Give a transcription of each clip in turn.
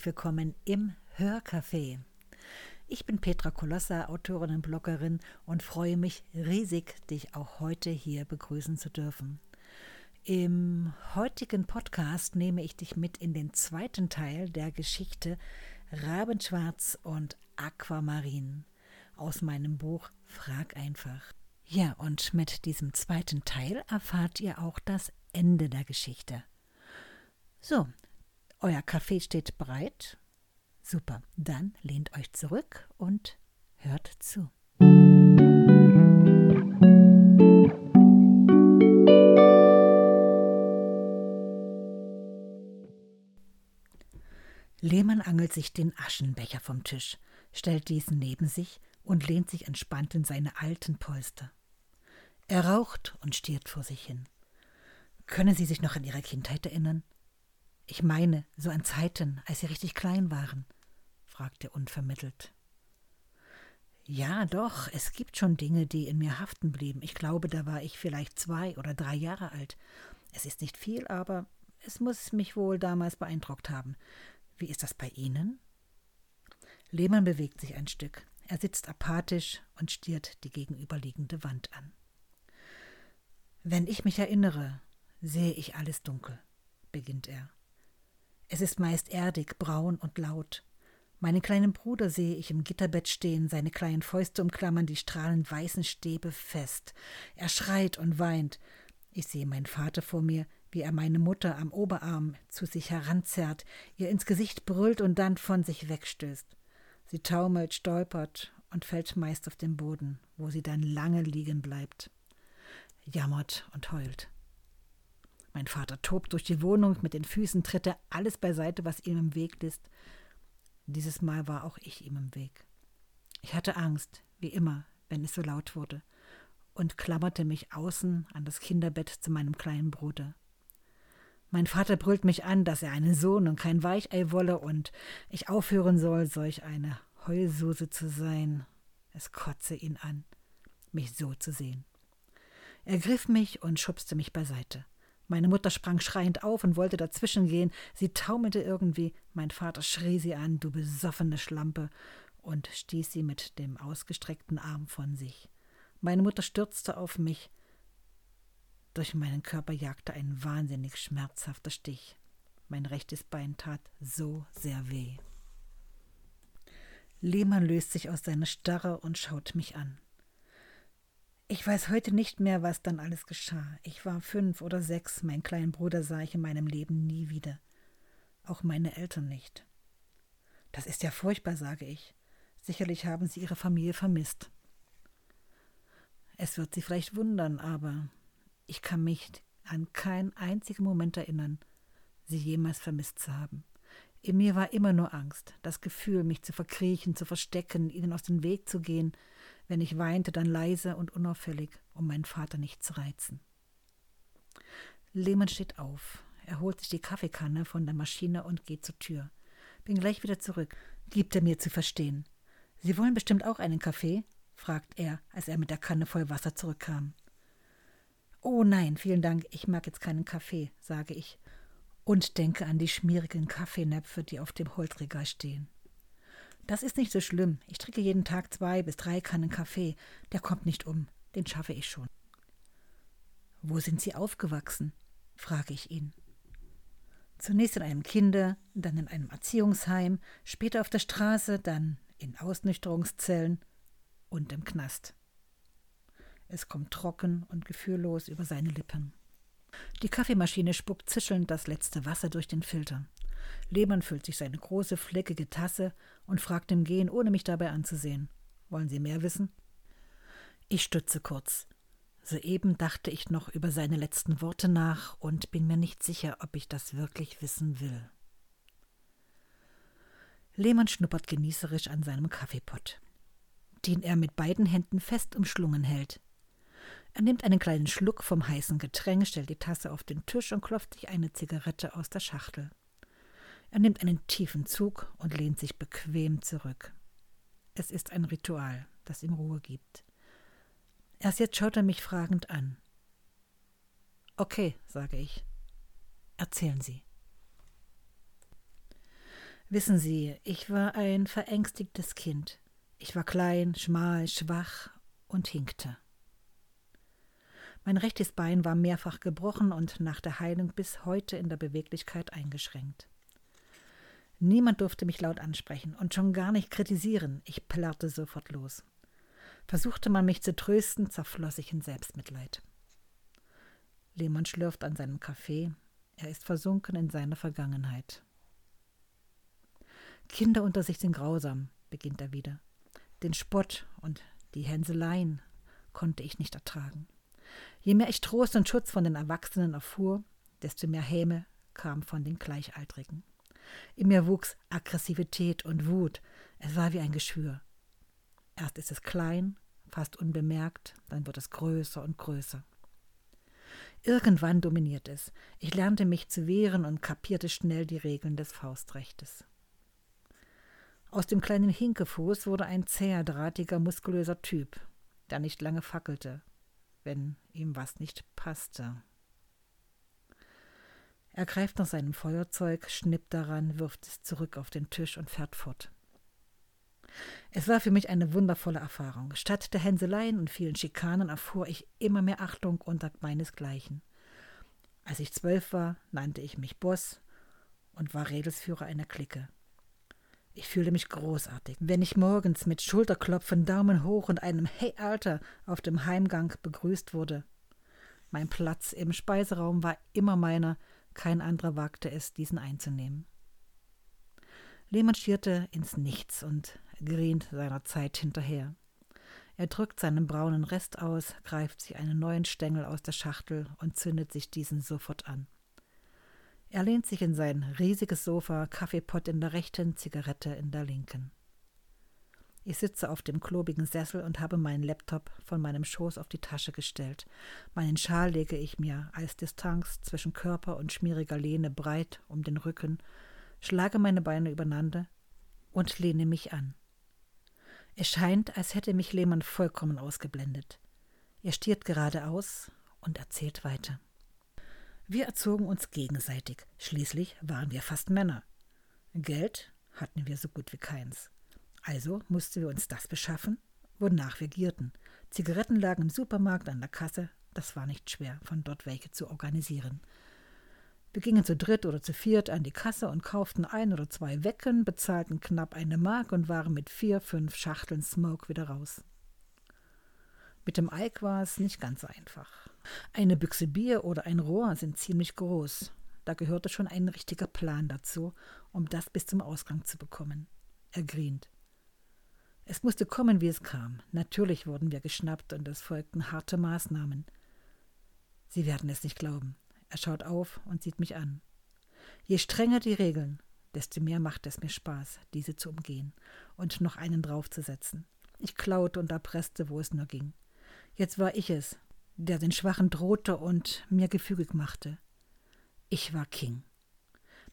herzlich willkommen im Hörcafé. Ich bin Petra Kolossa, Autorin und Bloggerin und freue mich riesig, dich auch heute hier begrüßen zu dürfen. Im heutigen Podcast nehme ich dich mit in den zweiten Teil der Geschichte Rabenschwarz und Aquamarin aus meinem Buch Frag einfach. Ja, und mit diesem zweiten Teil erfahrt ihr auch das Ende der Geschichte. So, euer Kaffee steht bereit. Super, dann lehnt euch zurück und hört zu. Lehmann angelt sich den Aschenbecher vom Tisch, stellt diesen neben sich und lehnt sich entspannt in seine alten Polster. Er raucht und stiert vor sich hin. Können Sie sich noch an Ihre Kindheit erinnern? Ich meine, so an Zeiten, als Sie richtig klein waren, fragte er unvermittelt. Ja, doch, es gibt schon Dinge, die in mir haften blieben. Ich glaube, da war ich vielleicht zwei oder drei Jahre alt. Es ist nicht viel, aber es muss mich wohl damals beeindruckt haben. Wie ist das bei Ihnen? Lehmann bewegt sich ein Stück. Er sitzt apathisch und stiert die gegenüberliegende Wand an. Wenn ich mich erinnere, sehe ich alles dunkel, beginnt er. Es ist meist erdig, braun und laut. Meinen kleinen Bruder sehe ich im Gitterbett stehen, seine kleinen Fäuste umklammern die strahlend weißen Stäbe fest. Er schreit und weint. Ich sehe meinen Vater vor mir, wie er meine Mutter am Oberarm zu sich heranzerrt, ihr ins Gesicht brüllt und dann von sich wegstößt. Sie taumelt, stolpert und fällt meist auf den Boden, wo sie dann lange liegen bleibt, jammert und heult. Mein Vater tobt durch die Wohnung, mit den Füßen tritt er alles beiseite, was ihm im Weg ist. Dieses Mal war auch ich ihm im Weg. Ich hatte Angst, wie immer, wenn es so laut wurde, und klammerte mich außen an das Kinderbett zu meinem kleinen Bruder. Mein Vater brüllt mich an, dass er einen Sohn und kein Weichei wolle und ich aufhören soll, solch eine Heulsuse zu sein. Es kotze ihn an, mich so zu sehen. Er griff mich und schubste mich beiseite. Meine Mutter sprang schreiend auf und wollte dazwischen gehen. Sie taumelte irgendwie. Mein Vater schrie sie an, du besoffene Schlampe, und stieß sie mit dem ausgestreckten Arm von sich. Meine Mutter stürzte auf mich. Durch meinen Körper jagte ein wahnsinnig schmerzhafter Stich. Mein rechtes Bein tat so sehr weh. Lehmann löst sich aus seiner Starre und schaut mich an. Ich weiß heute nicht mehr, was dann alles geschah. Ich war fünf oder sechs, meinen kleinen Bruder sah ich in meinem Leben nie wieder. Auch meine Eltern nicht. Das ist ja furchtbar, sage ich. Sicherlich haben sie ihre Familie vermisst. Es wird sie vielleicht wundern, aber ich kann mich an keinen einzigen Moment erinnern, sie jemals vermisst zu haben. In mir war immer nur Angst, das Gefühl, mich zu verkriechen, zu verstecken, ihnen aus dem Weg zu gehen, wenn ich weinte, dann leise und unauffällig, um meinen Vater nicht zu reizen. Lehmann steht auf. Er holt sich die Kaffeekanne von der Maschine und geht zur Tür. Bin gleich wieder zurück, gibt er mir zu verstehen. Sie wollen bestimmt auch einen Kaffee? fragt er, als er mit der Kanne voll Wasser zurückkam. Oh nein, vielen Dank, ich mag jetzt keinen Kaffee, sage ich und denke an die schmierigen Kaffeenäpfe, die auf dem Holzregal stehen. Das ist nicht so schlimm. Ich trinke jeden Tag zwei bis drei Kannen Kaffee. Der kommt nicht um. Den schaffe ich schon. Wo sind Sie aufgewachsen? frage ich ihn. Zunächst in einem Kinder-, dann in einem Erziehungsheim, später auf der Straße, dann in Ausnüchterungszellen und im Knast. Es kommt trocken und gefühllos über seine Lippen. Die Kaffeemaschine spuckt zischelnd das letzte Wasser durch den Filter. Lehmann füllt sich seine große, fleckige Tasse und fragt im Gehen, ohne mich dabei anzusehen. Wollen Sie mehr wissen? Ich stütze kurz. Soeben dachte ich noch über seine letzten Worte nach und bin mir nicht sicher, ob ich das wirklich wissen will. Lehmann schnuppert genießerisch an seinem Kaffeepott, den er mit beiden Händen fest umschlungen hält. Er nimmt einen kleinen Schluck vom heißen Getränk, stellt die Tasse auf den Tisch und klopft sich eine Zigarette aus der Schachtel. Er nimmt einen tiefen Zug und lehnt sich bequem zurück. Es ist ein Ritual, das ihm Ruhe gibt. Erst jetzt schaut er mich fragend an. Okay, sage ich. Erzählen Sie. Wissen Sie, ich war ein verängstigtes Kind. Ich war klein, schmal, schwach und hinkte. Mein rechtes Bein war mehrfach gebrochen und nach der Heilung bis heute in der Beweglichkeit eingeschränkt. Niemand durfte mich laut ansprechen und schon gar nicht kritisieren. Ich plärrte sofort los. Versuchte man mich zu trösten, zerfloss ich in Selbstmitleid. Lehmann schlürft an seinem Kaffee. Er ist versunken in seiner Vergangenheit. Kinder unter sich sind grausam, beginnt er wieder. Den Spott und die Hänseleien konnte ich nicht ertragen. Je mehr ich Trost und Schutz von den Erwachsenen erfuhr, desto mehr Häme kam von den Gleichaltrigen. In mir wuchs Aggressivität und Wut. Es war wie ein Geschwür. Erst ist es klein, fast unbemerkt, dann wird es größer und größer. Irgendwann dominiert es. Ich lernte mich zu wehren und kapierte schnell die Regeln des Faustrechtes. Aus dem kleinen Hinkefuß wurde ein zäher, drahtiger, muskulöser Typ, der nicht lange fackelte, wenn ihm was nicht passte. Er greift nach seinem Feuerzeug, schnippt daran, wirft es zurück auf den Tisch und fährt fort. Es war für mich eine wundervolle Erfahrung. Statt der Hänseleien und vielen Schikanen erfuhr ich immer mehr Achtung unter meinesgleichen. Als ich zwölf war, nannte ich mich Boss und war Redelsführer einer Clique. Ich fühlte mich großartig, wenn ich morgens mit Schulterklopfen, Daumen hoch und einem Hey Alter auf dem Heimgang begrüßt wurde. Mein Platz im Speiseraum war immer meiner, kein anderer wagte es, diesen einzunehmen. Lehmann schierte ins Nichts und grient seiner Zeit hinterher. Er drückt seinen braunen Rest aus, greift sich einen neuen Stängel aus der Schachtel und zündet sich diesen sofort an. Er lehnt sich in sein riesiges Sofa, Kaffeepott in der rechten, Zigarette in der linken. Ich sitze auf dem klobigen Sessel und habe meinen Laptop von meinem Schoß auf die Tasche gestellt. Meinen Schal lege ich mir als Distanz zwischen Körper und schmieriger Lehne breit um den Rücken, schlage meine Beine übereinander und lehne mich an. Es scheint, als hätte mich Lehmann vollkommen ausgeblendet. Er stiert geradeaus und erzählt weiter. Wir erzogen uns gegenseitig. Schließlich waren wir fast Männer. Geld hatten wir so gut wie keins. Also mussten wir uns das beschaffen, wonach wir gierten. Zigaretten lagen im Supermarkt an der Kasse. Das war nicht schwer, von dort welche zu organisieren. Wir gingen zu dritt oder zu viert an die Kasse und kauften ein oder zwei Wecken, bezahlten knapp eine Mark und waren mit vier, fünf Schachteln Smoke wieder raus. Mit dem Eik war es nicht ganz einfach. Eine Büchse Bier oder ein Rohr sind ziemlich groß. Da gehörte schon ein richtiger Plan dazu, um das bis zum Ausgang zu bekommen. Er grient. Es musste kommen, wie es kam. Natürlich wurden wir geschnappt und es folgten harte Maßnahmen. Sie werden es nicht glauben. Er schaut auf und sieht mich an. Je strenger die Regeln, desto mehr macht es mir Spaß, diese zu umgehen und noch einen draufzusetzen. Ich klaute und erpresste, wo es nur ging. Jetzt war ich es, der den Schwachen drohte und mir gefügig machte. Ich war King.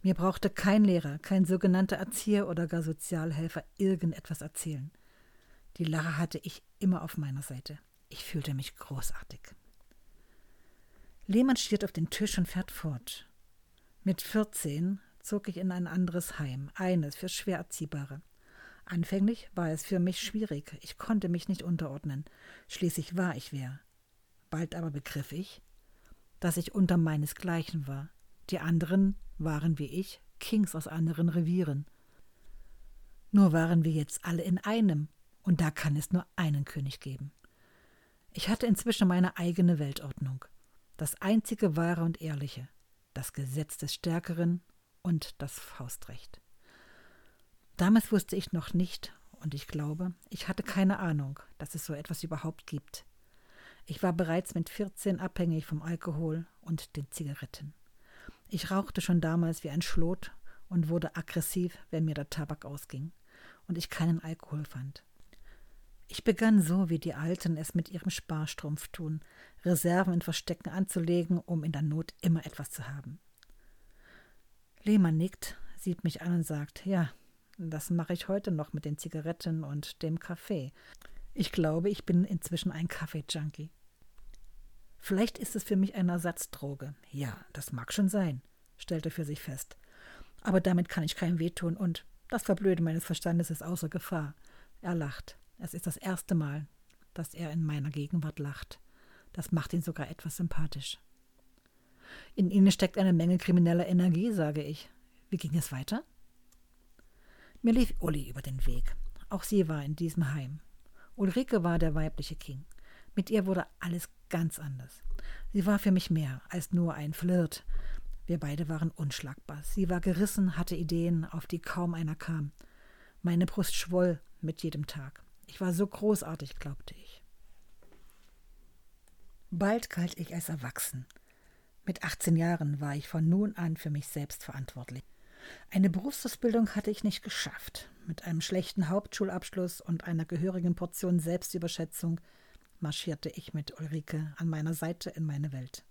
Mir brauchte kein Lehrer, kein sogenannter Erzieher oder gar Sozialhelfer irgendetwas erzählen. Die Lache hatte ich immer auf meiner Seite. Ich fühlte mich großartig. Lehmann stiert auf den Tisch und fährt fort. Mit 14 zog ich in ein anderes Heim, eines für schwer Erziehbare. Anfänglich war es für mich schwierig, ich konnte mich nicht unterordnen. Schließlich war ich wer. Bald aber begriff ich, dass ich unter meinesgleichen war. Die anderen waren wie ich, Kings aus anderen Revieren. Nur waren wir jetzt alle in einem, und da kann es nur einen König geben. Ich hatte inzwischen meine eigene Weltordnung, das einzige wahre und ehrliche, das Gesetz des Stärkeren und das Faustrecht. Damals wusste ich noch nicht, und ich glaube, ich hatte keine Ahnung, dass es so etwas überhaupt gibt. Ich war bereits mit 14 abhängig vom Alkohol und den Zigaretten. Ich rauchte schon damals wie ein Schlot und wurde aggressiv, wenn mir der Tabak ausging und ich keinen Alkohol fand. Ich begann so, wie die Alten es mit ihrem Sparstrumpf tun, Reserven in Verstecken anzulegen, um in der Not immer etwas zu haben. Lehmann nickt, sieht mich an und sagt, ja, das mache ich heute noch mit den Zigaretten und dem Kaffee. Ich glaube, ich bin inzwischen ein Kaffee-Junkie. Vielleicht ist es für mich eine Ersatzdroge. Ja, das mag schon sein, stellte für sich fest. Aber damit kann ich keinem wehtun und das Verblöden meines Verstandes ist außer Gefahr. Er lacht. Es ist das erste Mal, dass er in meiner Gegenwart lacht. Das macht ihn sogar etwas sympathisch. In ihnen steckt eine Menge krimineller Energie, sage ich. Wie ging es weiter? Mir lief Uli über den Weg. Auch sie war in diesem Heim. Ulrike war der weibliche King. Mit ihr wurde alles ganz anders. Sie war für mich mehr als nur ein Flirt. Wir beide waren unschlagbar. Sie war gerissen, hatte Ideen, auf die kaum einer kam. Meine Brust schwoll mit jedem Tag. Ich war so großartig, glaubte ich. Bald galt ich als erwachsen. Mit 18 Jahren war ich von nun an für mich selbst verantwortlich. Eine Berufsausbildung hatte ich nicht geschafft. Mit einem schlechten Hauptschulabschluss und einer gehörigen Portion Selbstüberschätzung marschierte ich mit Ulrike an meiner Seite in meine Welt.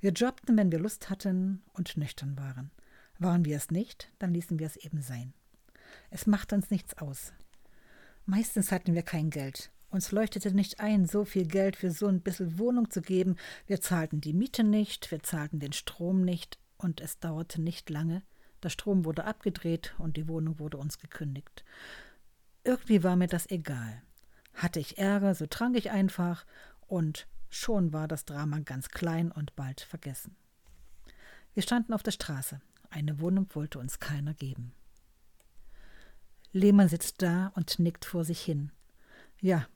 Wir jobbten, wenn wir Lust hatten und nüchtern waren. Waren wir es nicht, dann ließen wir es eben sein. Es machte uns nichts aus. Meistens hatten wir kein Geld. Uns leuchtete nicht ein, so viel Geld für so ein bisschen Wohnung zu geben. Wir zahlten die Miete nicht, wir zahlten den Strom nicht, und es dauerte nicht lange. Der Strom wurde abgedreht und die Wohnung wurde uns gekündigt. Irgendwie war mir das egal. Hatte ich Ärger, so trank ich einfach, und schon war das Drama ganz klein und bald vergessen. Wir standen auf der Straße. Eine Wohnung wollte uns keiner geben. Lehmann sitzt da und nickt vor sich hin. Ja,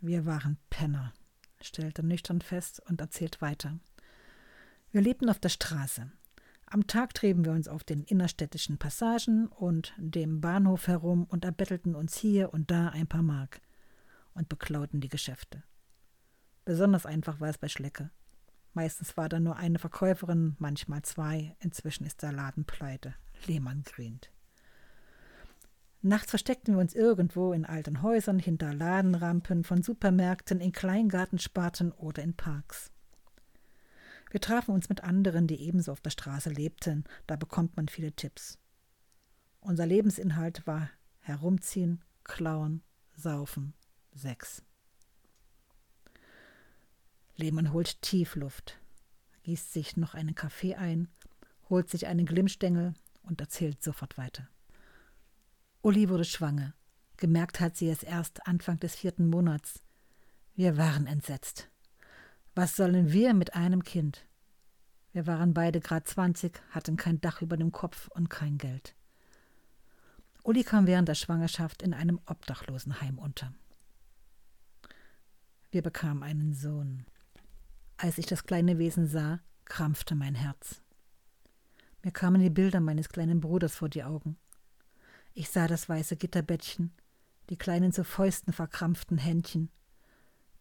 wir waren Penner, stellt er nüchtern fest und erzählt weiter. Wir lebten auf der Straße. Am Tag trieben wir uns auf den innerstädtischen Passagen und dem Bahnhof herum und erbettelten uns hier und da ein paar Mark und beklauten die Geschäfte. Besonders einfach war es bei Schlecke. Meistens war da nur eine Verkäuferin, manchmal zwei. Inzwischen ist der Laden pleite. Lehmann grient. Nachts versteckten wir uns irgendwo in alten Häusern, hinter Ladenrampen, von Supermärkten, in Kleingartensparten oder in Parks. Wir trafen uns mit anderen, die ebenso auf der Straße lebten. Da bekommt man viele Tipps. Unser Lebensinhalt war herumziehen, klauen, saufen, Sex. Lehmann holt Tiefluft, gießt sich noch einen Kaffee ein, holt sich einen Glimmstängel und erzählt sofort weiter. Uli wurde schwanger. Gemerkt hat sie es erst Anfang des vierten Monats. Wir waren entsetzt. Was sollen wir mit einem Kind? Wir waren beide grad zwanzig, hatten kein Dach über dem Kopf und kein Geld. Uli kam während der Schwangerschaft in einem Obdachlosenheim unter. Wir bekamen einen Sohn. Als ich das kleine Wesen sah, krampfte mein Herz. Mir kamen die Bilder meines kleinen Bruders vor die Augen. Ich sah das weiße Gitterbettchen, die kleinen zu Fäusten verkrampften Händchen,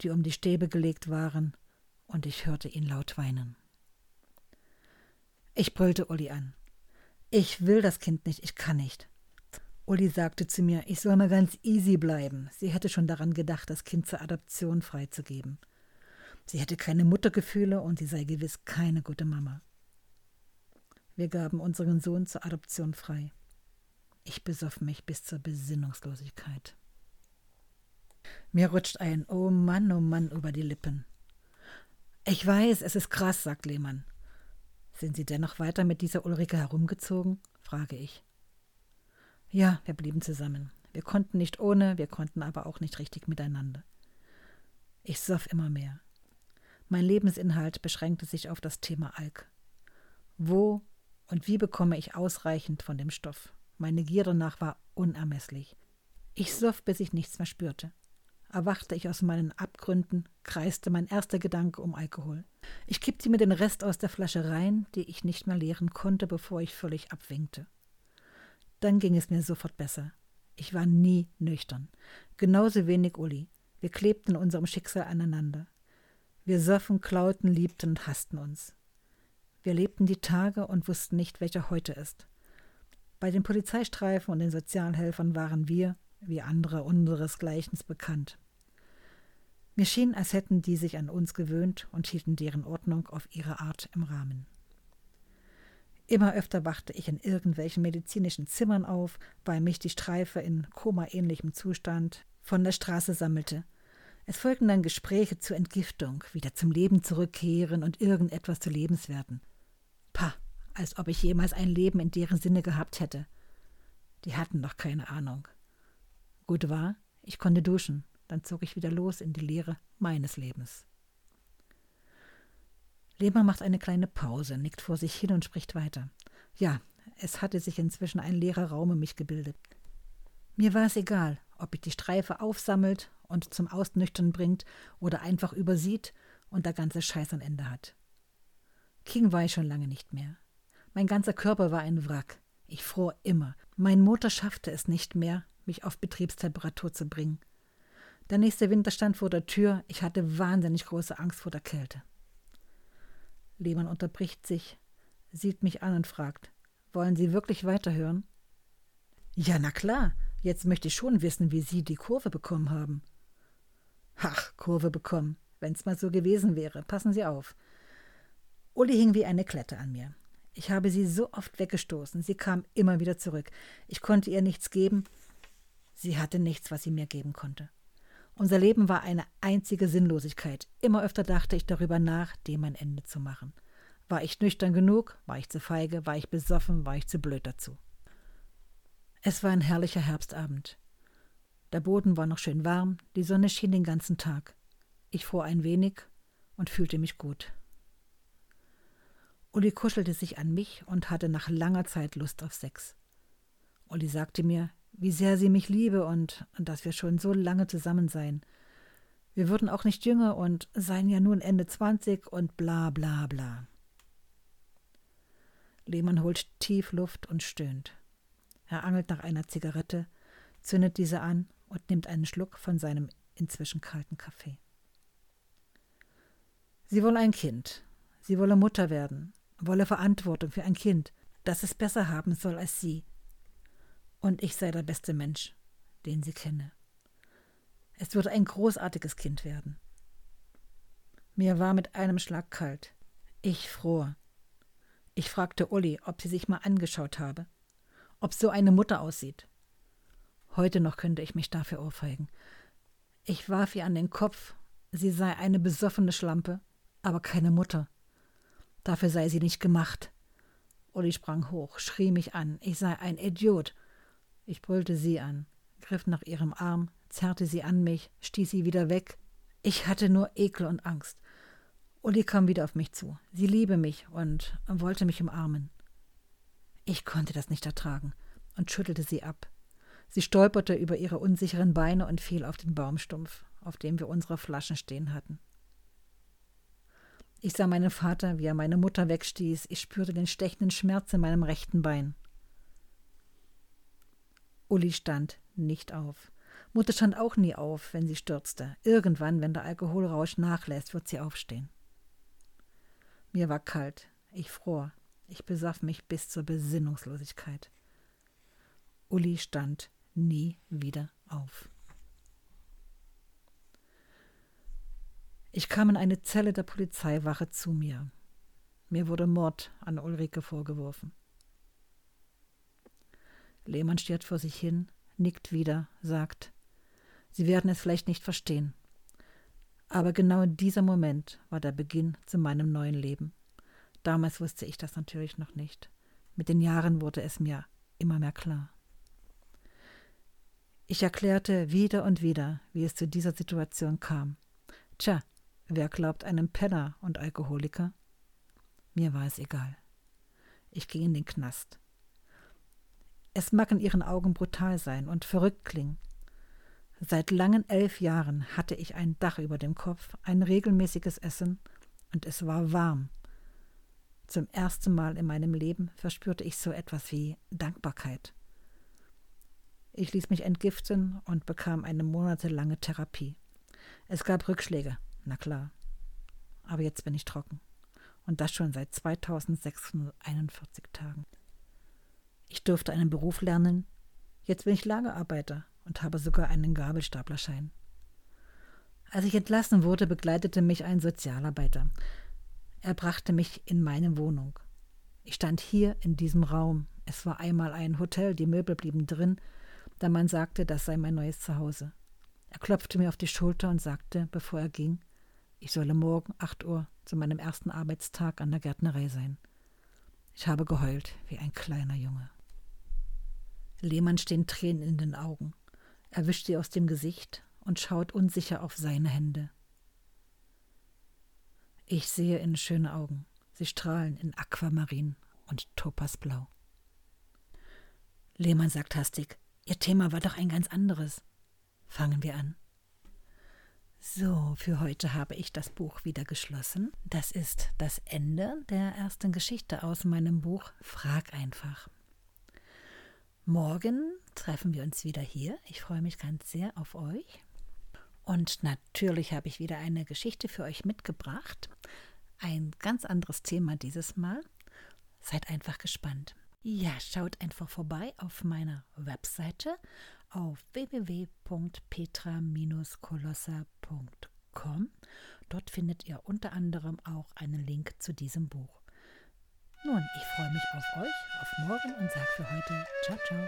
die um die Stäbe gelegt waren, und ich hörte ihn laut weinen. Ich brüllte Uli an. Ich will das Kind nicht, ich kann nicht. Uli sagte zu mir, ich soll mal ganz easy bleiben. Sie hätte schon daran gedacht, das Kind zur Adoption freizugeben. Sie hätte keine Muttergefühle und sie sei gewiss keine gute Mama. Wir gaben unseren Sohn zur Adoption frei. Ich besoff mich bis zur Besinnungslosigkeit. Mir rutscht ein Oh Mann, oh Mann über die Lippen. Ich weiß, es ist krass, sagt Lehmann. Sind Sie dennoch weiter mit dieser Ulrike herumgezogen? frage ich. Ja, wir blieben zusammen. Wir konnten nicht ohne, wir konnten aber auch nicht richtig miteinander. Ich soff immer mehr. Mein Lebensinhalt beschränkte sich auf das Thema Alk. Wo und wie bekomme ich ausreichend von dem Stoff? Meine Gier danach war unermesslich. Ich soff, bis ich nichts mehr spürte. Erwachte ich aus meinen Abgründen, kreiste mein erster Gedanke um Alkohol. Ich kippte mir den Rest aus der Flasche rein, die ich nicht mehr leeren konnte, bevor ich völlig abwinkte. Dann ging es mir sofort besser. Ich war nie nüchtern. Genauso wenig Uli. Wir klebten in unserem Schicksal aneinander. Wir soffen, klauten, liebten und hassten uns. Wir lebten die Tage und wussten nicht, welcher heute ist. Bei den Polizeistreifen und den Sozialhelfern waren wir, wie andere unseresgleichen, bekannt. Mir schien, als hätten die sich an uns gewöhnt und hielten deren Ordnung auf ihre Art im Rahmen. Immer öfter wachte ich in irgendwelchen medizinischen Zimmern auf, weil mich die Streife in komaähnlichem Zustand von der Straße sammelte. Es folgten dann Gespräche zur Entgiftung, wieder zum Leben zurückkehren und irgendetwas zu Lebenswerten. Pah, als ob ich jemals ein Leben in deren Sinne gehabt hätte. Die hatten doch keine Ahnung. Gut war, ich konnte duschen, dann zog ich wieder los in die Leere meines Lebens. Lehmann macht eine kleine Pause, nickt vor sich hin und spricht weiter. Ja, es hatte sich inzwischen ein leerer Raum um mich gebildet. Mir war es egal, ob ich die Streife aufsammelt und zum Ausnüchtern bringt oder einfach übersieht und der ganze Scheiß ein Ende hat. King war ich schon lange nicht mehr. Mein ganzer Körper war ein Wrack. Ich fror immer. Mein Motor schaffte es nicht mehr, mich auf Betriebstemperatur zu bringen. Der nächste Winter stand vor der Tür. Ich hatte wahnsinnig große Angst vor der Kälte. Lehmann unterbricht sich, sieht mich an und fragt: Wollen Sie wirklich weiterhören? Ja, na klar. Jetzt möchte ich schon wissen, wie Sie die Kurve bekommen haben. Ach, Kurve bekommen. Wenn's mal so gewesen wäre. Passen Sie auf. Uli hing wie eine Klette an mir. Ich habe sie so oft weggestoßen. Sie kam immer wieder zurück. Ich konnte ihr nichts geben. Sie hatte nichts, was sie mir geben konnte. Unser Leben war eine einzige Sinnlosigkeit. Immer öfter dachte ich darüber nach, dem ein Ende zu machen. War ich nüchtern genug? War ich zu feige? War ich besoffen? War ich zu blöd dazu? Es war ein herrlicher Herbstabend. Der Boden war noch schön warm, die Sonne schien den ganzen Tag. Ich fror ein wenig und fühlte mich gut. Uli kuschelte sich an mich und hatte nach langer Zeit Lust auf Sex. Uli sagte mir, wie sehr sie mich liebe und, und dass wir schon so lange zusammen seien. Wir würden auch nicht jünger und seien ja nun Ende zwanzig und bla bla bla. Lehmann holt tief Luft und stöhnt. Er angelt nach einer Zigarette, zündet diese an und nimmt einen Schluck von seinem inzwischen kalten Kaffee. Sie wolle ein Kind. Sie wolle Mutter werden wolle Verantwortung für ein Kind, das es besser haben soll als sie. Und ich sei der beste Mensch, den sie kenne. Es würde ein großartiges Kind werden. Mir war mit einem Schlag kalt. Ich fror. Ich fragte Uli, ob sie sich mal angeschaut habe, ob so eine Mutter aussieht. Heute noch könnte ich mich dafür ohrfeigen. Ich warf ihr an den Kopf, sie sei eine besoffene Schlampe, aber keine Mutter. Dafür sei sie nicht gemacht. Uli sprang hoch, schrie mich an, ich sei ein Idiot. Ich brüllte sie an, griff nach ihrem Arm, zerrte sie an mich, stieß sie wieder weg. Ich hatte nur Ekel und Angst. Uli kam wieder auf mich zu. Sie liebe mich und wollte mich umarmen. Ich konnte das nicht ertragen und schüttelte sie ab. Sie stolperte über ihre unsicheren Beine und fiel auf den Baumstumpf, auf dem wir unsere Flaschen stehen hatten. Ich sah meinen Vater, wie er meine Mutter wegstieß. Ich spürte den stechenden Schmerz in meinem rechten Bein. Uli stand nicht auf. Mutter stand auch nie auf, wenn sie stürzte. Irgendwann, wenn der Alkoholrausch nachlässt, wird sie aufstehen. Mir war kalt. Ich fror. Ich besaff mich bis zur Besinnungslosigkeit. Uli stand nie wieder auf. Ich kam in eine Zelle der Polizeiwache zu mir. Mir wurde Mord an Ulrike vorgeworfen. Lehmann stiert vor sich hin, nickt wieder, sagt, Sie werden es vielleicht nicht verstehen. Aber genau dieser Moment war der Beginn zu meinem neuen Leben. Damals wusste ich das natürlich noch nicht. Mit den Jahren wurde es mir immer mehr klar. Ich erklärte wieder und wieder, wie es zu dieser Situation kam. Tja, Wer glaubt einem Penner und Alkoholiker? Mir war es egal. Ich ging in den Knast. Es mag in ihren Augen brutal sein und verrückt klingen. Seit langen elf Jahren hatte ich ein Dach über dem Kopf, ein regelmäßiges Essen und es war warm. Zum ersten Mal in meinem Leben verspürte ich so etwas wie Dankbarkeit. Ich ließ mich entgiften und bekam eine monatelange Therapie. Es gab Rückschläge, na klar. Aber jetzt bin ich trocken. Und das schon seit 2641 Tagen. Ich durfte einen Beruf lernen. Jetzt bin ich Lagerarbeiter und habe sogar einen Gabelstaplerschein. Als ich entlassen wurde, begleitete mich ein Sozialarbeiter. Er brachte mich in meine Wohnung. Ich stand hier in diesem Raum. Es war einmal ein Hotel, die Möbel blieben drin. Der Mann sagte, das sei mein neues Zuhause. Er klopfte mir auf die Schulter und sagte, bevor er ging, ich solle morgen 8 Uhr zu meinem ersten Arbeitstag an der Gärtnerei sein. Ich habe geheult wie ein kleiner Junge. Lehmann stehen Tränen in den Augen. Er wischt sie aus dem Gesicht und schaut unsicher auf seine Hände. Ich sehe in schöne Augen. Sie strahlen in Aquamarin und Topasblau. Lehmann sagt hastig, Ihr Thema war doch ein ganz anderes. Fangen wir an. So, für heute habe ich das Buch wieder geschlossen. Das ist das Ende der ersten Geschichte aus meinem Buch Frag einfach. Morgen treffen wir uns wieder hier. Ich freue mich ganz sehr auf euch. Und natürlich habe ich wieder eine Geschichte für euch mitgebracht. Ein ganz anderes Thema dieses Mal. Seid einfach gespannt. Ja, schaut einfach vorbei auf meiner Webseite auf www.petra-kolosser.com. Dort findet ihr unter anderem auch einen Link zu diesem Buch. Nun, ich freue mich auf euch, auf morgen und sage für heute ciao, ciao.